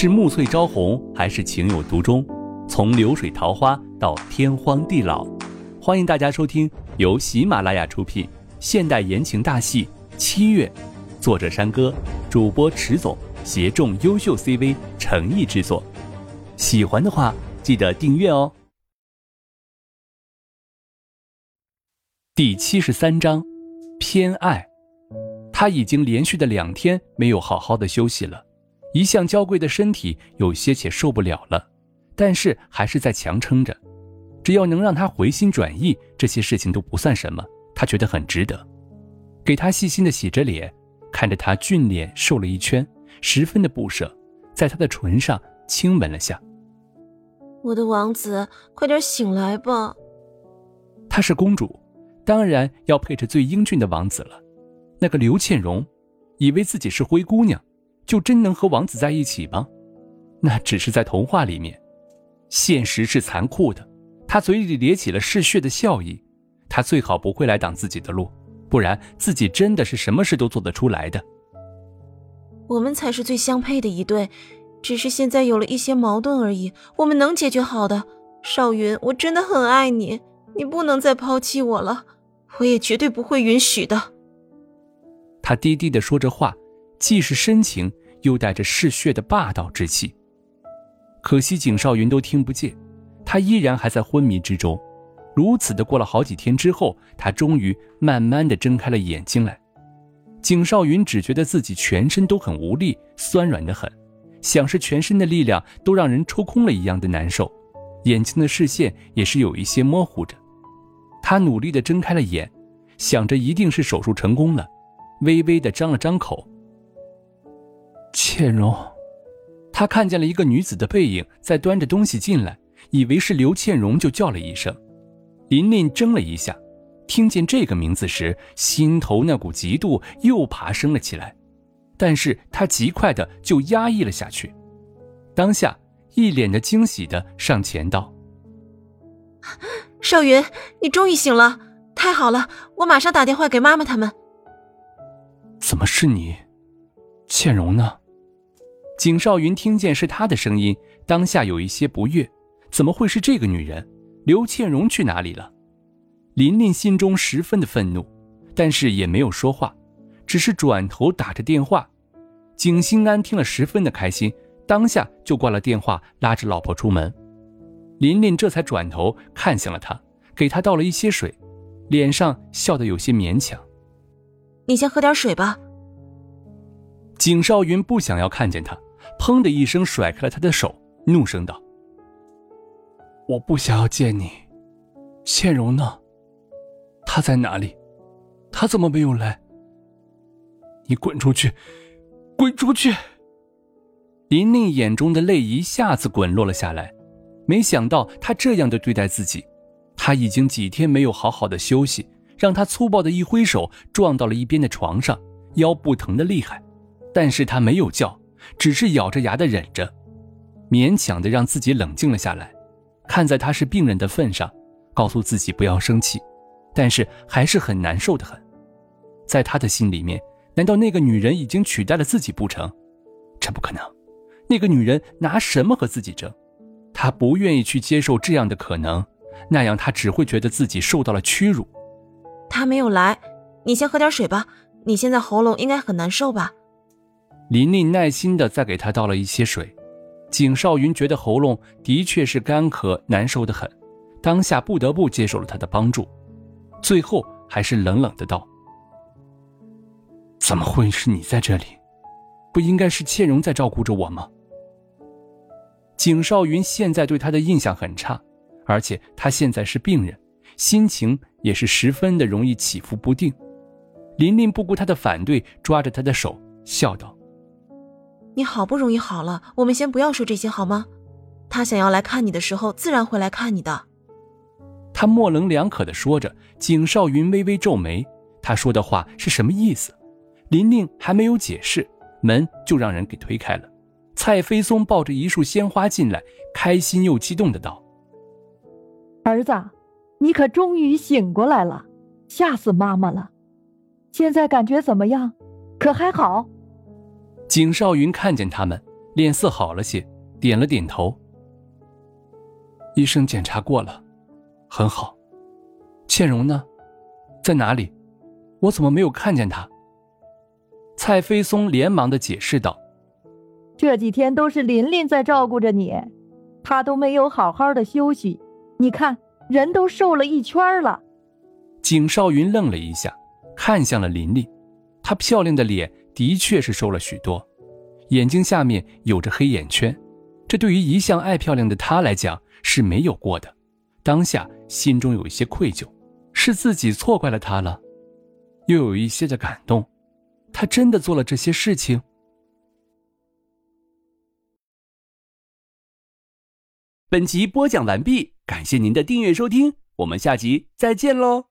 是暮翠朝红，还是情有独钟？从流水桃花到天荒地老，欢迎大家收听由喜马拉雅出品现代言情大戏《七月》，作者山歌，主播迟总，协众优秀 CV 诚意制作。喜欢的话，记得订阅哦。第七十三章，偏爱。他已经连续的两天没有好好的休息了，一向娇贵的身体有些且受不了了，但是还是在强撑着。只要能让他回心转意，这些事情都不算什么，他觉得很值得。给他细心的洗着脸，看着他俊脸瘦了一圈，十分的不舍，在他的唇上亲吻了下。我的王子，快点醒来吧！她是公主，当然要配着最英俊的王子了。那个刘倩蓉，以为自己是灰姑娘，就真能和王子在一起吗？那只是在童话里面，现实是残酷的。他嘴里咧起了嗜血的笑意，他最好不会来挡自己的路，不然自己真的是什么事都做得出来的。我们才是最相配的一对，只是现在有了一些矛盾而已，我们能解决好的。少云，我真的很爱你，你不能再抛弃我了，我也绝对不会允许的。他低低的说着话，既是深情，又带着嗜血的霸道之气。可惜景少云都听不见，他依然还在昏迷之中。如此的过了好几天之后，他终于慢慢的睁开了眼睛来。景少云只觉得自己全身都很无力，酸软的很，像是全身的力量都让人抽空了一样的难受，眼睛的视线也是有一些模糊着。他努力的睁开了眼，想着一定是手术成功了。微微的张了张口。倩蓉，他看见了一个女子的背影，在端着东西进来，以为是刘倩蓉，就叫了一声。琳琳怔了一下，听见这个名字时，心头那股嫉妒又爬升了起来，但是她极快的就压抑了下去。当下，一脸的惊喜的上前道：“少云，你终于醒了，太好了！我马上打电话给妈妈他们。”怎么是你，倩蓉呢？景少云听见是他的声音，当下有一些不悦，怎么会是这个女人？刘倩蓉去哪里了？琳琳心中十分的愤怒，但是也没有说话，只是转头打着电话。景心安听了十分的开心，当下就挂了电话，拉着老婆出门。琳琳这才转头看向了他，给他倒了一些水，脸上笑得有些勉强。你先喝点水吧。景少云不想要看见他，砰的一声甩开了他的手，怒声道：“我不想要见你，倩蓉呢？她在哪里？她怎么没有来？你滚出去，滚出去！”琳琳眼中的泪一下子滚落了下来，没想到他这样的对待自己，他已经几天没有好好的休息。让他粗暴的一挥手，撞到了一边的床上，腰部疼的厉害，但是他没有叫，只是咬着牙的忍着，勉强的让自己冷静了下来。看在他是病人的份上，告诉自己不要生气，但是还是很难受的很。在他的心里面，难道那个女人已经取代了自己不成？这不可能，那个女人拿什么和自己争？他不愿意去接受这样的可能，那样他只会觉得自己受到了屈辱。他没有来，你先喝点水吧。你现在喉咙应该很难受吧？琳琳耐心的再给他倒了一些水。景少云觉得喉咙的确是干渴难受的很，当下不得不接受了他的帮助，最后还是冷冷的道：“怎么会是你在这里？不应该是倩蓉在照顾着我吗？”景少云现在对他的印象很差，而且他现在是病人。心情也是十分的容易起伏不定。琳琳不顾他的反对，抓着他的手，笑道：“你好不容易好了，我们先不要说这些好吗？他想要来看你的时候，自然会来看你的。”他模棱两可的说着。景少云微微皱眉，他说的话是什么意思？琳琳还没有解释，门就让人给推开了。蔡飞松抱着一束鲜花进来，开心又激动的道：“儿子。”你可终于醒过来了，吓死妈妈了！现在感觉怎么样？可还好？景少云看见他们，脸色好了些，点了点头。医生检查过了，很好。倩蓉呢？在哪里？我怎么没有看见她？蔡飞松连忙的解释道：“这几天都是琳琳在照顾着你，她都没有好好的休息。你看，人都瘦了一圈了。”景少云愣了一下，看向了琳琳，她漂亮的脸的确是瘦了许多，眼睛下面有着黑眼圈，这对于一向爱漂亮的她来讲是没有过的。当下心中有一些愧疚，是自己错怪了她了，又有一些的感动。他真的做了这些事情。本集播讲完毕，感谢您的订阅收听，我们下集再见喽。